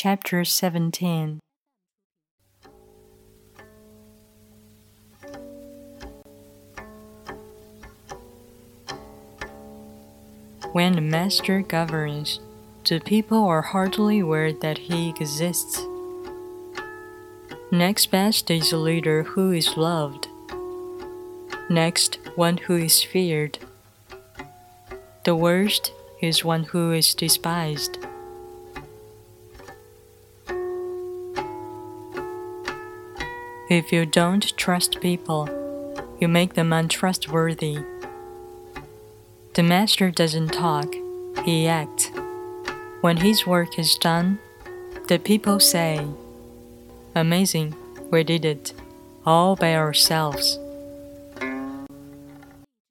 Chapter 17 When the master governs, the people are hardly aware that he exists. Next best is a leader who is loved. Next, one who is feared. The worst is one who is despised. If you don't trust people, you make them untrustworthy. The master doesn't talk, he acts. When his work is done, the people say, Amazing, we did it, all by ourselves.